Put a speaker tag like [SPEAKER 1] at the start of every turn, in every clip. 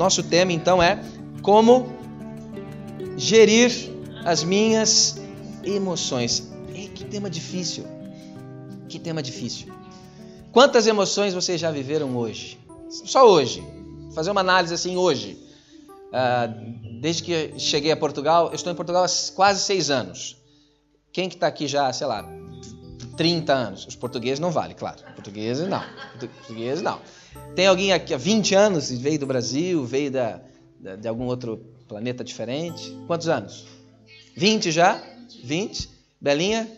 [SPEAKER 1] nosso tema então é como gerir as minhas emoções. E que tema difícil. Que tema difícil. Quantas emoções vocês já viveram hoje? Só hoje. Vou fazer uma análise assim hoje. Uh, desde que cheguei a Portugal, eu estou em Portugal há quase seis anos. Quem que está aqui já, sei lá, 30 anos? Os portugueses não vale, claro. Portugueses não. Portugueses não. Tem alguém aqui há 20 anos, veio do Brasil, veio da, da, de algum outro planeta diferente? Quantos anos? 20 já? 20? Belinha?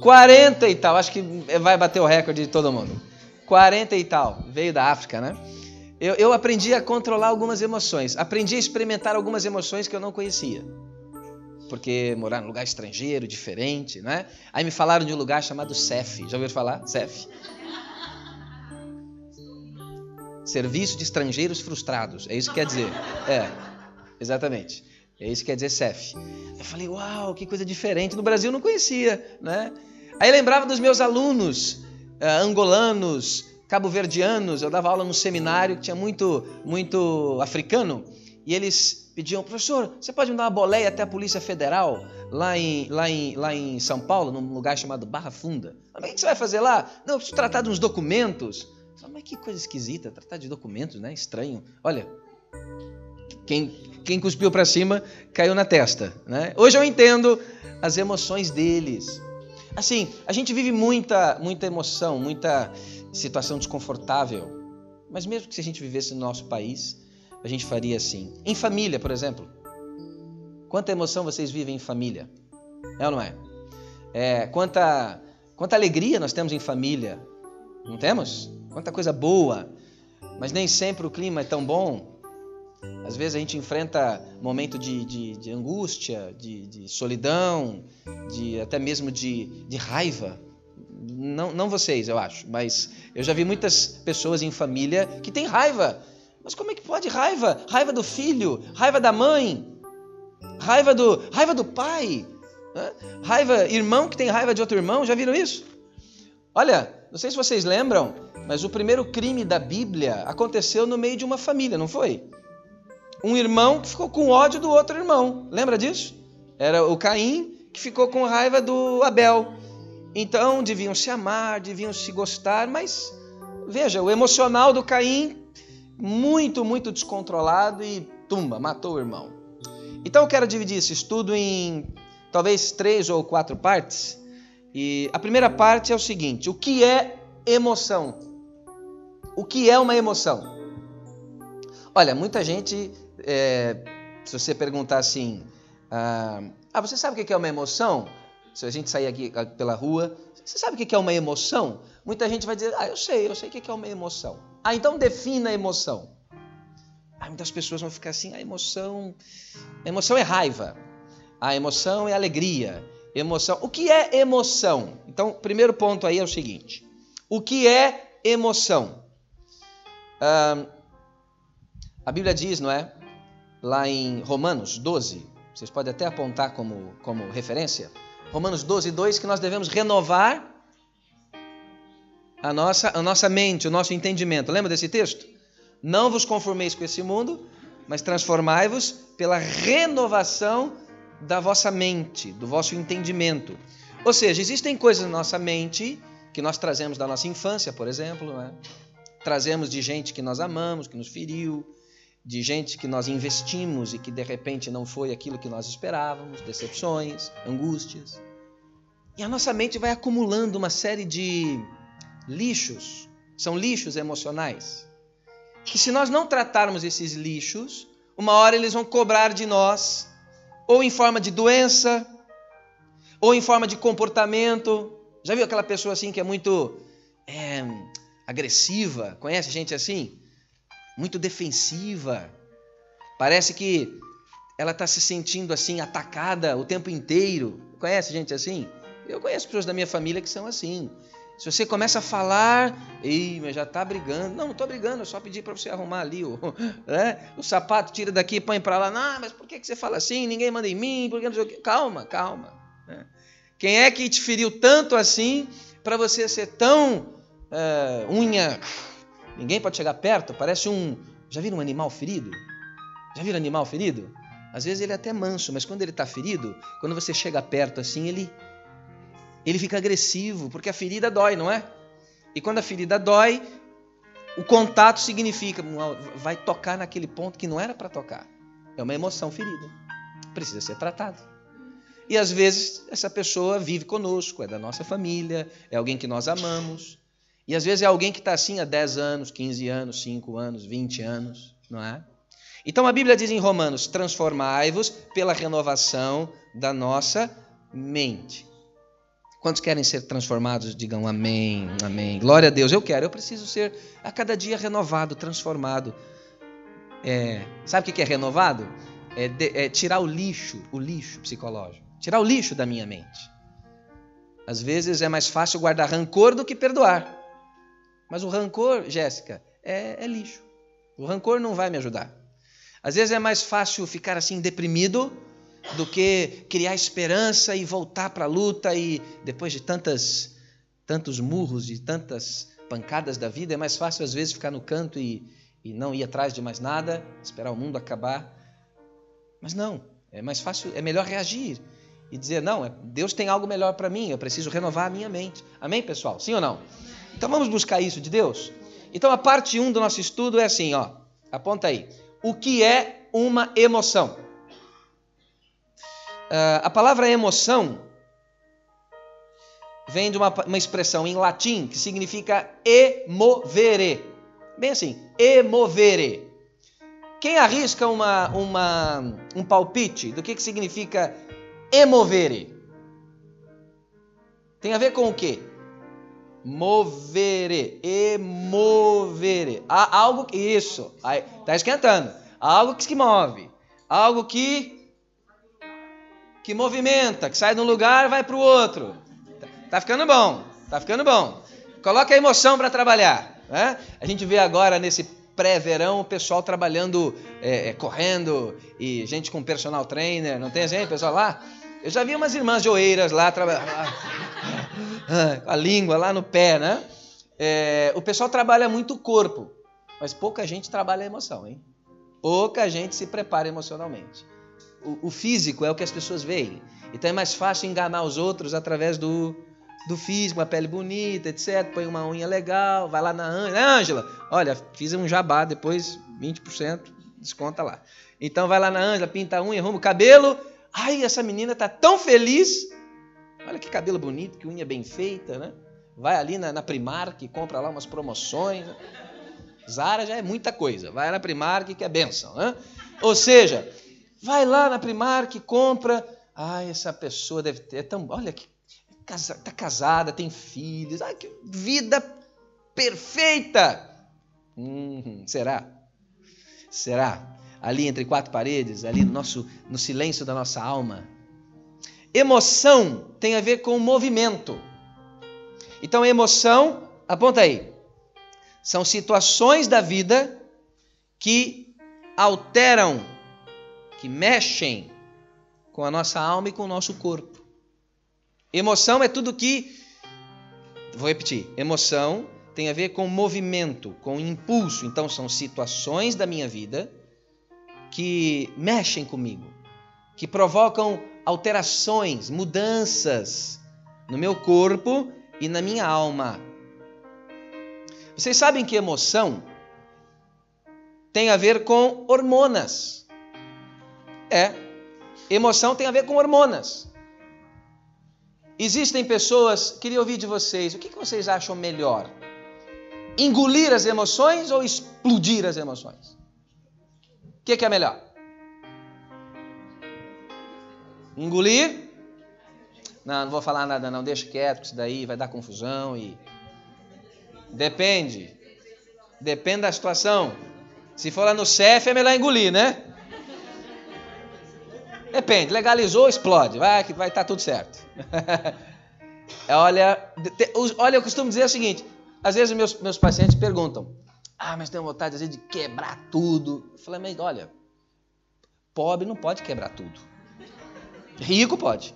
[SPEAKER 1] 40 e tal. Acho que vai bater o recorde de todo mundo. 40 e tal. Veio da África, né? Eu, eu aprendi a controlar algumas emoções. Aprendi a experimentar algumas emoções que eu não conhecia porque morar num lugar estrangeiro, diferente, né? Aí me falaram de um lugar chamado CEF. Já ouviram falar? CEF. Serviço de Estrangeiros Frustrados. É isso que quer dizer. É, exatamente. É isso que quer dizer CEF. Eu falei, uau, que coisa diferente. No Brasil eu não conhecia, né? Aí lembrava dos meus alunos uh, angolanos, cabo-verdianos. Eu dava aula num seminário que tinha muito, muito africano. E eles pediam, professor, você pode me dar uma boleia até a Polícia Federal, lá em, lá em, lá em São Paulo, num lugar chamado Barra Funda? O que você vai fazer lá? Não, eu preciso tratar de uns documentos. Mas que coisa esquisita, tratar de documentos, né? Estranho. Olha, quem, quem cuspiu para cima caiu na testa, né? Hoje eu entendo as emoções deles. Assim, a gente vive muita, muita emoção, muita situação desconfortável. Mas mesmo que se a gente vivesse no nosso país, a gente faria assim. Em família, por exemplo. Quanta emoção vocês vivem em família? É ou não é? é quanta, quanta alegria nós temos em família. Não temos? Quanta coisa boa. Mas nem sempre o clima é tão bom. Às vezes a gente enfrenta momento de, de, de angústia, de, de, solidão, de até mesmo de, de raiva. Não, não vocês, eu acho, mas eu já vi muitas pessoas em família que têm raiva mas como é que pode raiva? Raiva do filho, raiva da mãe, raiva do, raiva do pai, né? raiva irmão que tem raiva de outro irmão. Já viram isso? Olha, não sei se vocês lembram, mas o primeiro crime da Bíblia aconteceu no meio de uma família, não foi? Um irmão que ficou com ódio do outro irmão. Lembra disso? Era o Caim que ficou com raiva do Abel. Então deviam se amar, deviam se gostar, mas veja, o emocional do Caim muito, muito descontrolado e tumba, matou o irmão. Então eu quero dividir esse estudo em talvez três ou quatro partes. E a primeira parte é o seguinte: o que é emoção? O que é uma emoção? Olha, muita gente, é, se você perguntar assim, ah, ah, você sabe o que é uma emoção? Se a gente sair aqui ah, pela rua, você sabe o que é uma emoção? Muita gente vai dizer, ah, eu sei, eu sei o que é uma emoção. Ah, então defina a emoção. Ah, muitas pessoas vão ficar assim, a emoção, a emoção é raiva, a emoção é alegria, emoção. O que é emoção? Então, primeiro ponto aí é o seguinte: o que é emoção? Ah, a Bíblia diz, não é? Lá em Romanos 12, vocês podem até apontar como, como referência. Romanos 12, 2, que nós devemos renovar a nossa, a nossa mente, o nosso entendimento. Lembra desse texto? Não vos conformeis com esse mundo, mas transformai-vos pela renovação da vossa mente, do vosso entendimento. Ou seja, existem coisas na nossa mente que nós trazemos da nossa infância, por exemplo, né? Trazemos de gente que nós amamos, que nos feriu, de gente que nós investimos e que de repente não foi aquilo que nós esperávamos, decepções, angústias. E a nossa mente vai acumulando uma série de lixos, são lixos emocionais. Que se nós não tratarmos esses lixos, uma hora eles vão cobrar de nós, ou em forma de doença, ou em forma de comportamento. Já viu aquela pessoa assim que é muito é, agressiva? Conhece gente assim? Muito defensiva. Parece que ela está se sentindo assim atacada o tempo inteiro. Conhece gente assim? Eu conheço pessoas da minha família que são assim. Se você começa a falar, ei, mas já está brigando. Não, não estou brigando, eu só pedi para você arrumar ali o, né? o sapato, tira daqui põe para lá. Não, mas por que, que você fala assim? Ninguém manda em mim, por que não sei o quê? Calma, calma. Né? Quem é que te feriu tanto assim para você ser tão uh, unha? Ninguém pode chegar perto, parece um Já viram um animal ferido? Já viram animal ferido? Às vezes ele é até manso, mas quando ele está ferido, quando você chega perto assim, ele ele fica agressivo, porque a ferida dói, não é? E quando a ferida dói, o contato significa vai tocar naquele ponto que não era para tocar. É uma emoção ferida. Precisa ser tratado. E às vezes essa pessoa vive conosco, é da nossa família, é alguém que nós amamos. E às vezes é alguém que está assim há 10 anos, 15 anos, 5 anos, 20 anos, não é? Então a Bíblia diz em Romanos: transformai-vos pela renovação da nossa mente. Quantos querem ser transformados? Digam amém, amém. Glória a Deus, eu quero, eu preciso ser a cada dia renovado, transformado. É, sabe o que é renovado? É, de, é tirar o lixo, o lixo psicológico. Tirar o lixo da minha mente. Às vezes é mais fácil guardar rancor do que perdoar. Mas o rancor, Jéssica, é, é lixo. O rancor não vai me ajudar. Às vezes é mais fácil ficar assim deprimido do que criar esperança e voltar para a luta e depois de tantas tantos murros e tantas pancadas da vida, é mais fácil às vezes ficar no canto e, e não ir atrás de mais nada, esperar o mundo acabar. Mas não, é mais fácil, é melhor reagir e dizer: não, é, Deus tem algo melhor para mim, eu preciso renovar a minha mente. Amém, pessoal? Sim ou não? Então vamos buscar isso de Deus? Então a parte 1 um do nosso estudo é assim, ó. Aponta aí. O que é uma emoção? Uh, a palavra emoção vem de uma, uma expressão em latim que significa emovere. Bem assim, emovere. Quem arrisca uma, uma, um palpite do que, que significa emovere? Tem a ver com o quê? Movere, emovere. Há algo que. Isso, está esquentando. Algo que se move. Algo que que movimenta, que sai de um lugar e vai para o outro. Tá ficando bom, tá ficando bom. Coloca a emoção para trabalhar. Né? A gente vê agora nesse pré-verão o pessoal trabalhando, é, é, correndo e gente com personal trainer, não tem assim, pessoal lá? Eu já vi umas irmãs de oeiras lá trabalhando, com a língua lá no pé, né? É, o pessoal trabalha muito o corpo, mas pouca gente trabalha a emoção, hein? Pouca gente se prepara emocionalmente o, o físico é o que as pessoas veem. Então é mais fácil enganar os outros através do, do físico, uma pele bonita, etc. Põe uma unha legal, vai lá na Ângela. Olha, fiz um jabá, depois 20%, desconta lá. Então vai lá na Ângela, pinta a unha, arruma o cabelo. Ai, essa menina tá tão feliz. Olha que cabelo bonito, que unha bem feita, né? Vai ali na, na Primark, compra lá umas promoções. Né? Zara já é muita coisa. Vai na Primark que é benção, né? Ou seja, Vai lá na Primark, compra. Ai, essa pessoa deve ter. É tão, olha que. Está casada, tem filhos. Ai, que vida perfeita! Hum, será? Será? Ali entre quatro paredes, ali no, nosso, no silêncio da nossa alma. Emoção tem a ver com movimento. Então, emoção, aponta aí, são situações da vida que alteram que mexem com a nossa alma e com o nosso corpo. Emoção é tudo que. Vou repetir. Emoção tem a ver com movimento, com impulso. Então, são situações da minha vida que mexem comigo, que provocam alterações, mudanças no meu corpo e na minha alma. Vocês sabem que emoção tem a ver com hormonas. É. Emoção tem a ver com hormonas. Existem pessoas, queria ouvir de vocês, o que vocês acham melhor? Engolir as emoções ou explodir as emoções? O que, que é melhor? Engolir? Não, não vou falar nada não, deixa quieto, isso daí vai dar confusão e... Depende. Depende da situação. Se for lá no CEF é melhor engolir, né? Depende, legalizou, explode, vai que vai estar tá tudo certo. olha, olha, eu costumo dizer o seguinte: às vezes meus, meus pacientes perguntam, ah, mas tenho vontade às de quebrar tudo. Eu falei, mas olha, pobre não pode quebrar tudo. Rico pode.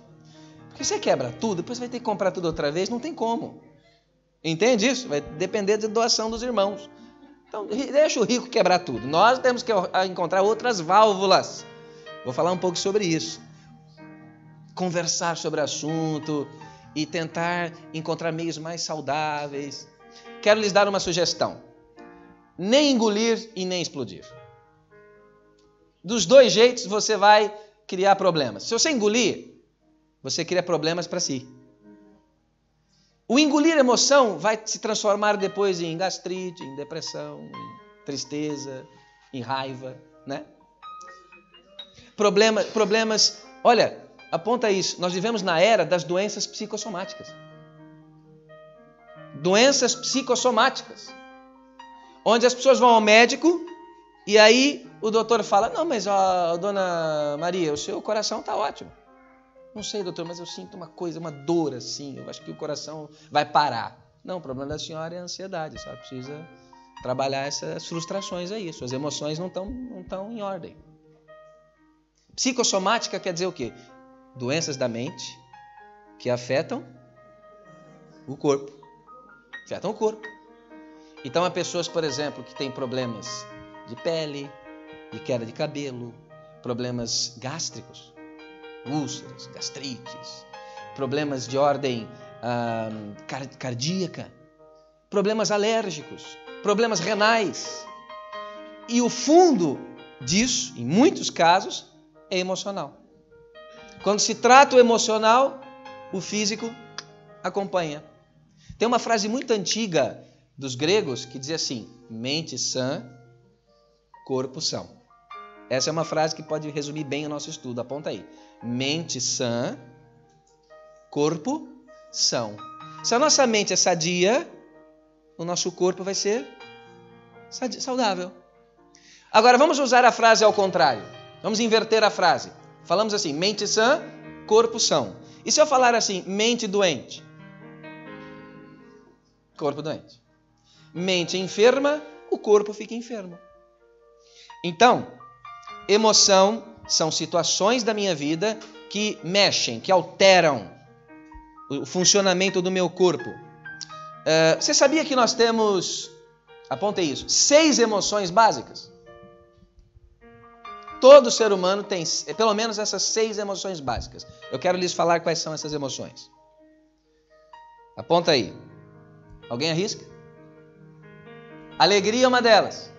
[SPEAKER 1] Porque você quebra tudo, depois vai ter que comprar tudo outra vez, não tem como. Entende isso? Vai depender da doação dos irmãos. Então, deixa o rico quebrar tudo. Nós temos que encontrar outras válvulas. Vou falar um pouco sobre isso. Conversar sobre o assunto e tentar encontrar meios mais saudáveis. Quero lhes dar uma sugestão: nem engolir e nem explodir. Dos dois jeitos você vai criar problemas. Se você engolir, você cria problemas para si. O engolir emoção vai se transformar depois em gastrite, em depressão, em tristeza, em raiva, né? Problema, problemas. Olha, aponta isso. Nós vivemos na era das doenças psicossomáticas. Doenças psicossomáticas. Onde as pessoas vão ao médico e aí o doutor fala: Não, mas ó, dona Maria, o seu coração está ótimo. Não sei, doutor, mas eu sinto uma coisa, uma dor assim. Eu acho que o coração vai parar. Não, o problema da senhora é a ansiedade. Senhora precisa trabalhar essas frustrações aí. Suas emoções não estão não tão em ordem. Psicossomática quer dizer o quê? Doenças da mente que afetam o corpo. Afetam o corpo. Então, há pessoas, por exemplo, que têm problemas de pele, de queda de cabelo, problemas gástricos úlceras, gastrites, problemas de ordem ah, cardíaca, problemas alérgicos, problemas renais. E o fundo disso, em muitos casos, é emocional. Quando se trata o emocional, o físico acompanha. Tem uma frase muito antiga dos gregos que dizia assim: mente sã, corpo são. Essa é uma frase que pode resumir bem o nosso estudo. Aponta aí mente sã, corpo são. Se a nossa mente é sadia, o nosso corpo vai ser saudável. Agora vamos usar a frase ao contrário. Vamos inverter a frase. Falamos assim: mente sã, corpo são. E se eu falar assim, mente doente? Corpo doente. Mente enferma, o corpo fica enfermo. Então, emoção são situações da minha vida que mexem, que alteram o funcionamento do meu corpo. Uh, você sabia que nós temos, aponte isso, seis emoções básicas? Todo ser humano tem pelo menos essas seis emoções básicas. Eu quero lhes falar quais são essas emoções. Aponta aí. Alguém arrisca? Alegria é uma delas.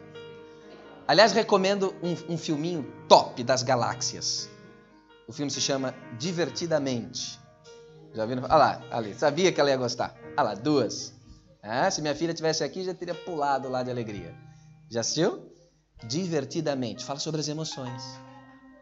[SPEAKER 1] Aliás, recomendo um, um filminho top das galáxias. O filme se chama Divertidamente. Já viram? Olha lá, ali. Sabia que ela ia gostar. Olha lá, duas. Ah, se minha filha tivesse aqui, já teria pulado lá de alegria. Já assistiu? Divertidamente. Fala sobre as emoções.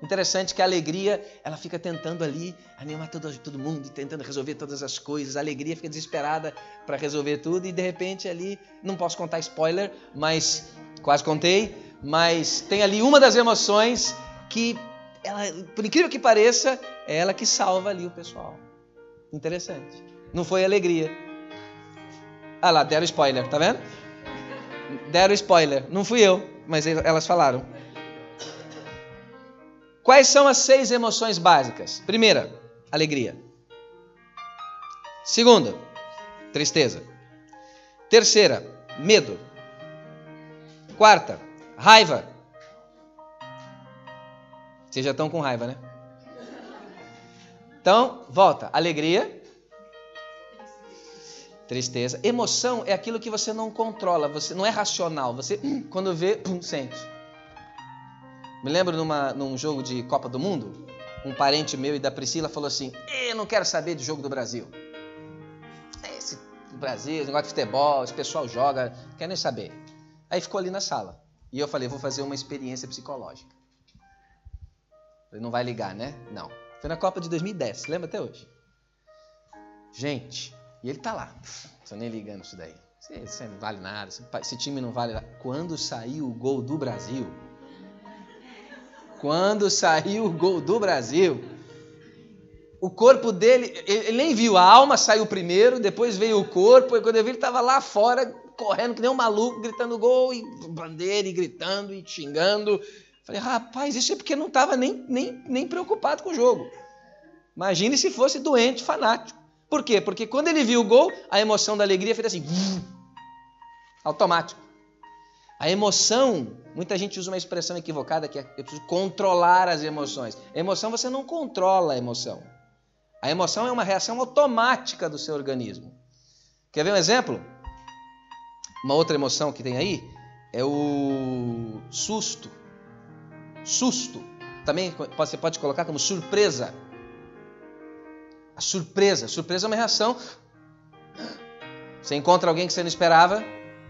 [SPEAKER 1] Interessante que a alegria, ela fica tentando ali animar todo, todo mundo, tentando resolver todas as coisas. A alegria fica desesperada para resolver tudo e de repente ali, não posso contar spoiler, mas quase contei mas tem ali uma das emoções que, ela, por incrível que pareça, é ela que salva ali o pessoal. Interessante. Não foi alegria. Ah lá, deram spoiler, tá vendo? Deram spoiler. Não fui eu, mas elas falaram. Quais são as seis emoções básicas? Primeira, alegria. Segunda, tristeza. Terceira, medo. Quarta, Raiva. Vocês já estão com raiva, né? Então, volta. Alegria. Tristeza. Emoção é aquilo que você não controla, você não é racional. Você, quando vê, pum, sente. Me lembro numa, num jogo de Copa do Mundo, um parente meu e da Priscila falou assim: Eu não quero saber de jogo do Brasil. Esse Brasil, esse negócio de futebol, esse pessoal joga, não quero nem saber. Aí ficou ali na sala. E eu falei, vou fazer uma experiência psicológica. Ele não vai ligar, né? Não. Foi na Copa de 2010, lembra até hoje? Gente, e ele tá lá. Tô nem ligando isso daí. Isso não vale nada, esse time não vale nada. Quando saiu o gol do Brasil, quando saiu o gol do Brasil, o corpo dele, ele nem viu, a alma saiu primeiro, depois veio o corpo, e quando eu vi ele estava lá fora, correndo que nem um maluco, gritando gol, e bandeira, e gritando, e xingando. Falei, rapaz, isso é porque não estava nem, nem, nem preocupado com o jogo. Imagine se fosse doente, fanático. Por quê? Porque quando ele viu o gol, a emoção da alegria fez assim, automático. A emoção, muita gente usa uma expressão equivocada que é eu preciso controlar as emoções. A emoção você não controla a emoção. A emoção é uma reação automática do seu organismo. Quer ver um exemplo? Uma outra emoção que tem aí é o susto. Susto. Também você pode colocar como surpresa. A surpresa. Surpresa é uma reação. Você encontra alguém que você não esperava,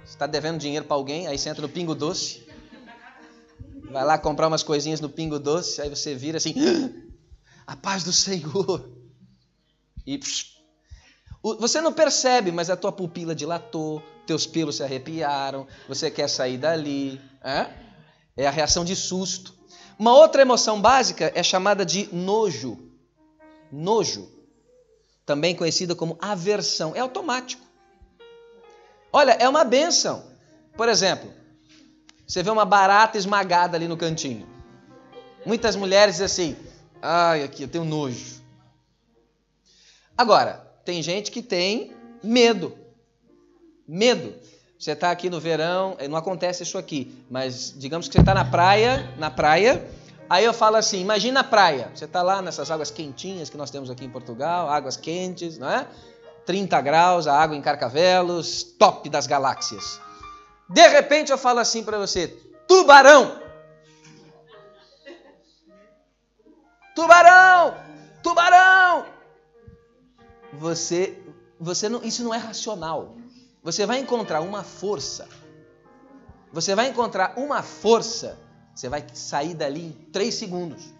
[SPEAKER 1] está devendo dinheiro para alguém, aí você entra no Pingo Doce, vai lá comprar umas coisinhas no Pingo Doce, aí você vira assim, a paz do Senhor. E psh, você não percebe, mas a tua pupila dilatou, teus pelos se arrepiaram, você quer sair dali. É, é a reação de susto. Uma outra emoção básica é chamada de nojo. Nojo. Também conhecida como aversão. É automático. Olha, é uma benção. Por exemplo, você vê uma barata esmagada ali no cantinho. Muitas mulheres dizem assim: ai, aqui eu tenho nojo. Agora, tem gente que tem medo. Medo. Você está aqui no verão, não acontece isso aqui, mas digamos que você está na praia, na praia, aí eu falo assim, imagina a praia, você está lá nessas águas quentinhas que nós temos aqui em Portugal, águas quentes, não é? 30 graus, a água em Carcavelos, top das galáxias. De repente eu falo assim para você, tubarão! Tubarão! Tubarão! Você, você não, isso não é racional. Você vai encontrar uma força. Você vai encontrar uma força. Você vai sair dali em três segundos.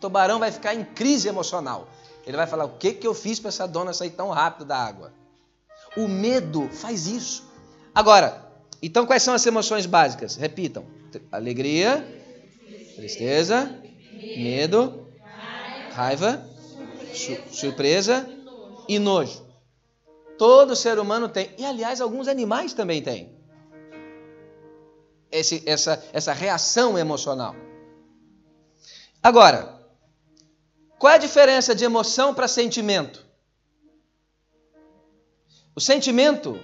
[SPEAKER 1] Tubarão vai ficar em crise emocional. Ele vai falar: o que, que eu fiz para essa dona sair tão rápido da água? O medo faz isso. Agora, então quais são as emoções básicas? Repitam: alegria, tristeza, medo, raiva, surpresa e nojo. Todo ser humano tem. E, aliás, alguns animais também têm. Esse, essa, essa reação emocional. Agora, qual é a diferença de emoção para sentimento? O sentimento,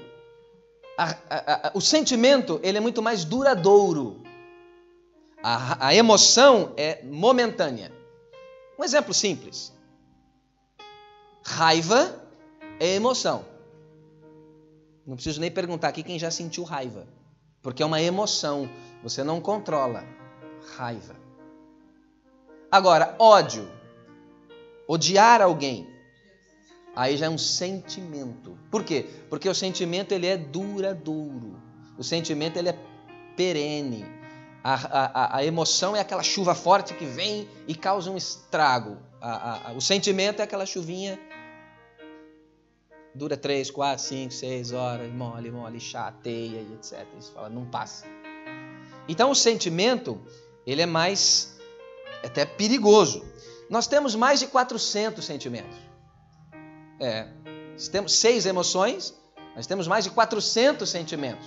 [SPEAKER 1] a, a, a, o sentimento, ele é muito mais duradouro. A, emoção é momentânea. Um exemplo simples. Raiva é emoção. Não preciso nem perguntar aqui quem já sentiu raiva, porque é uma emoção, você não controla. Raiva. Agora, ódio. Odiar alguém. Aí já é um sentimento. Por quê? Porque o sentimento ele é duradouro. O sentimento ele é perene. A, a, a emoção é aquela chuva forte que vem e causa um estrago. A, o sentimento é aquela chuvinha dura 3, 4, 5, 6 horas, mole, mole, chateia e etc. Isso fala, não passa. Então o sentimento, ele é mais até perigoso. Nós temos mais de 400 sentimentos. É, temos seis emoções, nós temos mais de 400 sentimentos.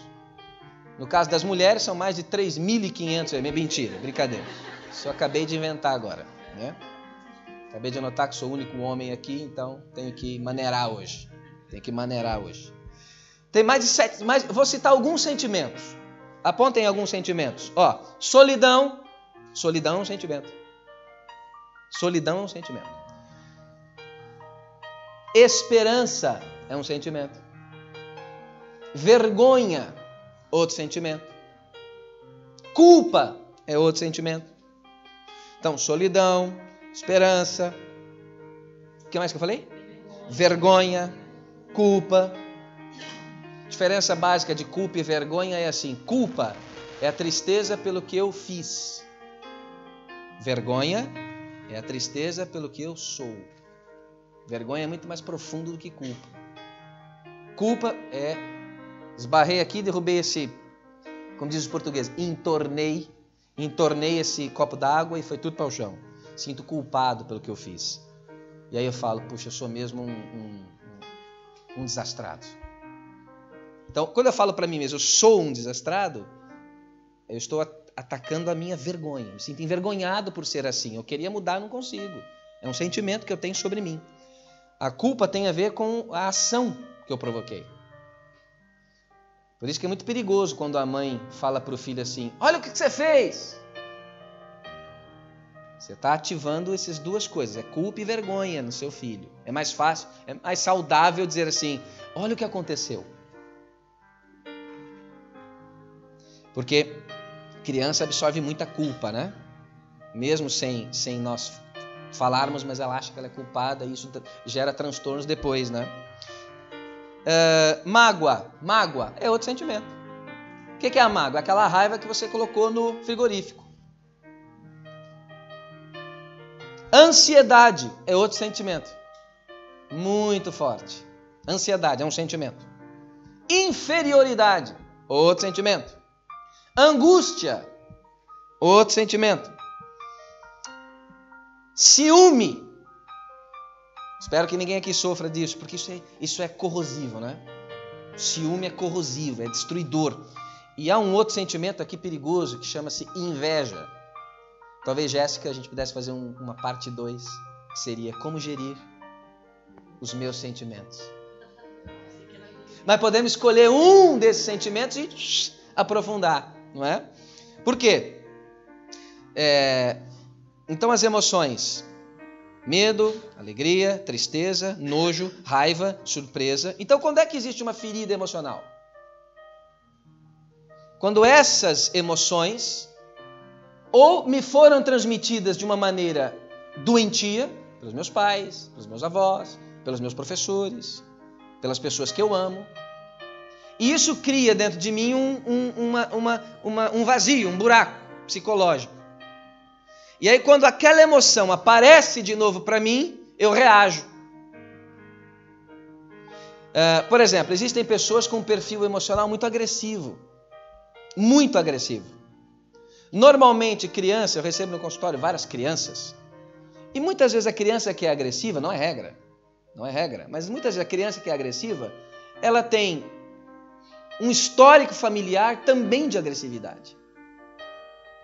[SPEAKER 1] No caso das mulheres, são mais de 3.500. É mentira, brincadeira. Isso eu acabei de inventar agora. Né? Acabei de anotar que sou o único homem aqui, então tenho que maneirar hoje. Tem que maneirar hoje. Tem mais de sete. Mais, vou citar alguns sentimentos. Apontem alguns sentimentos. Ó, solidão. Solidão é um sentimento. Solidão é um sentimento. Esperança é um sentimento. Vergonha, outro sentimento. Culpa é outro sentimento. Então, solidão, esperança. O que mais que eu falei? Vergonha, culpa. A diferença básica de culpa e vergonha é assim: culpa é a tristeza pelo que eu fiz. Vergonha é a tristeza pelo que eu sou. Vergonha é muito mais profundo do que culpa. Culpa é esbarrei aqui, derrubei esse, como diz os portugueses, entornei, entornei esse copo d'água e foi tudo para o chão. Sinto culpado pelo que eu fiz. E aí eu falo, puxa, eu sou mesmo um, um um desastrado. Então, quando eu falo para mim mesmo, eu sou um desastrado, eu estou atacando a minha vergonha. Eu me sinto envergonhado por ser assim. Eu queria mudar, não consigo. É um sentimento que eu tenho sobre mim. A culpa tem a ver com a ação que eu provoquei. Por isso que é muito perigoso quando a mãe fala para o filho assim: Olha o que você fez. Você está ativando essas duas coisas, é culpa e vergonha no seu filho. É mais fácil, é mais saudável dizer assim: Olha o que aconteceu. Porque criança absorve muita culpa, né? Mesmo sem, sem nós falarmos, mas ela acha que ela é culpada e isso gera transtornos depois, né? Uh, mágoa, mágoa é outro sentimento. O que é a mágoa? Aquela raiva que você colocou no frigorífico. Ansiedade é outro sentimento. Muito forte. Ansiedade é um sentimento. Inferioridade, outro sentimento. Angústia, outro sentimento. Ciúme. Espero que ninguém aqui sofra disso, porque isso é, isso é corrosivo, né? Ciúme é corrosivo, é destruidor. E há um outro sentimento aqui perigoso que chama-se inveja. Talvez, Jéssica, a gente pudesse fazer um, uma parte 2, que seria como gerir os meus sentimentos. Mas podemos escolher um desses sentimentos e shh, aprofundar, não é? Por quê? É, então, as emoções: medo, alegria, tristeza, nojo, raiva, surpresa. Então, quando é que existe uma ferida emocional? Quando essas emoções ou me foram transmitidas de uma maneira doentia, pelos meus pais, pelos meus avós, pelos meus professores, pelas pessoas que eu amo. E isso cria dentro de mim um, um, uma, uma, uma, um vazio, um buraco psicológico. E aí, quando aquela emoção aparece de novo para mim, eu reajo. Uh, por exemplo, existem pessoas com um perfil emocional muito agressivo. Muito agressivo. Normalmente, criança, eu recebo no consultório várias crianças. E muitas vezes a criança que é agressiva, não é regra, não é regra, mas muitas vezes a criança que é agressiva, ela tem um histórico familiar também de agressividade.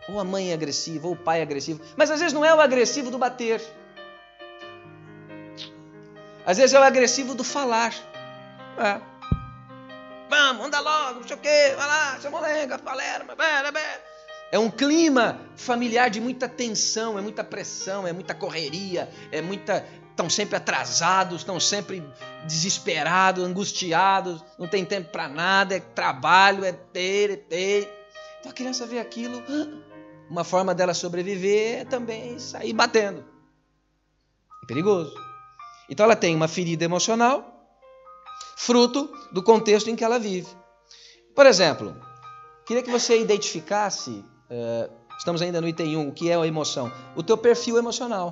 [SPEAKER 1] Ou a mãe é agressiva, ou o pai é agressivo. Mas às vezes não é o agressivo do bater. Às vezes é o agressivo do falar. É. Vamos, anda logo, não sei o quê, vai lá, seu moleque, palerma. É um clima familiar de muita tensão, é muita pressão, é muita correria, é muita. Estão sempre atrasados, estão sempre desesperados, angustiados, não tem tempo para nada, é trabalho, é ter, é ter. Então a criança vê aquilo, uma forma dela sobreviver é também sair batendo. É perigoso. Então ela tem uma ferida emocional, fruto do contexto em que ela vive. Por exemplo, queria que você identificasse, uh, estamos ainda no item 1, o que é a emoção? O teu perfil emocional.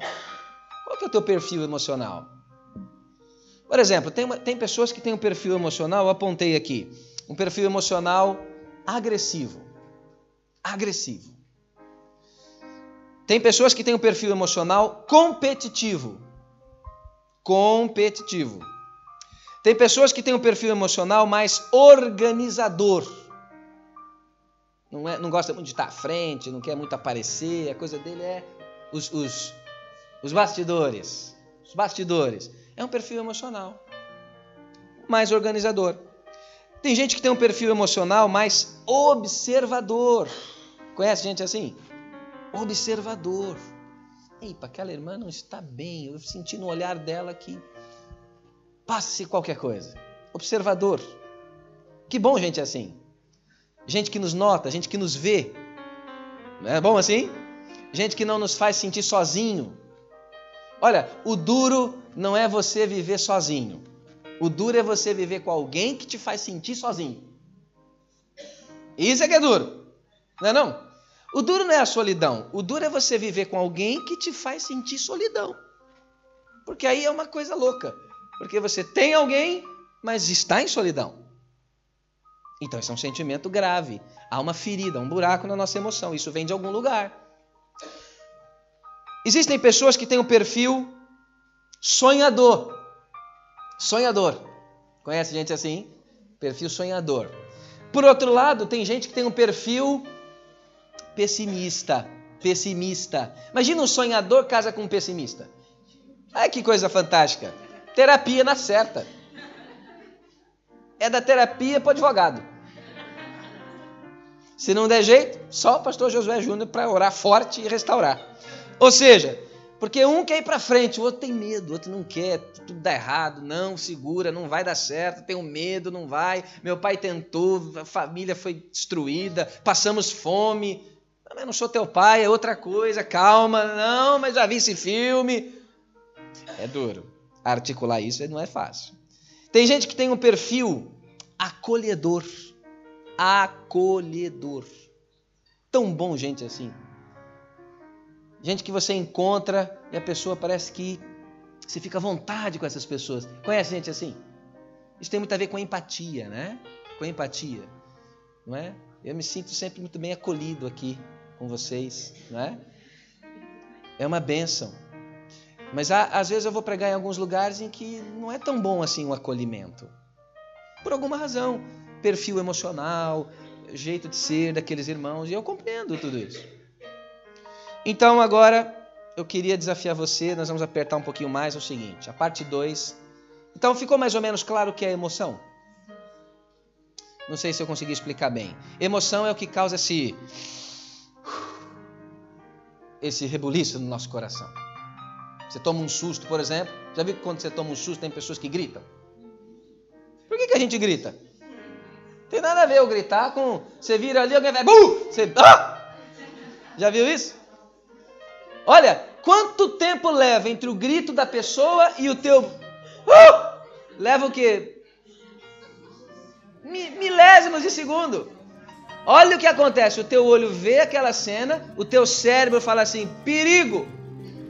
[SPEAKER 1] Qual que é o teu perfil emocional? Por exemplo, tem, uma, tem pessoas que têm um perfil emocional, eu apontei aqui, um perfil emocional agressivo. Agressivo. Tem pessoas que têm um perfil emocional competitivo. Competitivo. Tem pessoas que têm um perfil emocional mais organizador. Não, é, não gosta muito de estar à frente, não quer muito aparecer, a coisa dele é os, os, os bastidores. Os bastidores. É um perfil emocional mais organizador. Tem gente que tem um perfil emocional mais observador. Conhece gente assim? observador. Epa, aquela irmã não está bem, eu senti no olhar dela que passa-se qualquer coisa. Observador. Que bom gente assim. Gente que nos nota, gente que nos vê. Não é bom assim? Gente que não nos faz sentir sozinho. Olha, o duro não é você viver sozinho. O duro é você viver com alguém que te faz sentir sozinho. Isso é que é duro. Não é não? O duro não é a solidão. O duro é você viver com alguém que te faz sentir solidão. Porque aí é uma coisa louca. Porque você tem alguém, mas está em solidão. Então, isso é um sentimento grave. Há uma ferida, um buraco na nossa emoção. Isso vem de algum lugar. Existem pessoas que têm um perfil sonhador. Sonhador. Conhece gente assim? Perfil sonhador. Por outro lado, tem gente que tem um perfil pessimista. Pessimista. Imagina um sonhador casa com um pessimista. Ai que coisa fantástica. Terapia na certa. É da terapia para advogado. Se não der jeito, só o pastor Josué Júnior para orar forte e restaurar. Ou seja, porque um quer ir para frente, o outro tem medo, o outro não quer, tudo dá errado, não, segura, não vai dar certo, tenho medo, não vai. Meu pai tentou, a família foi destruída, passamos fome. Não, eu não sou teu pai, é outra coisa, calma, não, mas já vi esse filme. É duro. Articular isso não é fácil. Tem gente que tem um perfil acolhedor. Acolhedor. Tão bom gente assim. Gente que você encontra e a pessoa parece que você fica à vontade com essas pessoas. Conhece gente assim? Isso tem muito a ver com empatia, né? Com empatia, não é? Eu me sinto sempre muito bem acolhido aqui com vocês, não é? É uma bênção. Mas às vezes eu vou pregar em alguns lugares em que não é tão bom assim o acolhimento. Por alguma razão, perfil emocional, jeito de ser daqueles irmãos, e eu compreendo tudo isso. Então agora eu queria desafiar você, nós vamos apertar um pouquinho mais é o seguinte, a parte 2. Então ficou mais ou menos claro o que é emoção? Não sei se eu consegui explicar bem. Emoção é o que causa esse esse rebuliço no nosso coração. Você toma um susto, por exemplo. Já viu que quando você toma um susto tem pessoas que gritam? Por que, que a gente grita? Tem nada a ver eu gritar com. Você vira ali, alguém vai. Você. Ah! Já viu isso? Olha, quanto tempo leva entre o grito da pessoa e o teu. Uh! Leva o quê? Milésimos de segundo. Olha o que acontece: o teu olho vê aquela cena, o teu cérebro fala assim: perigo.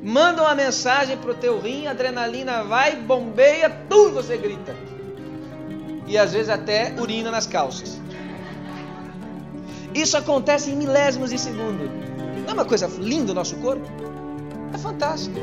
[SPEAKER 1] Manda uma mensagem pro teu rim, adrenalina vai, bombeia, tudo você grita. E às vezes até urina nas calças. Isso acontece em milésimos de segundo. Não é uma coisa linda o nosso corpo? É fantástico.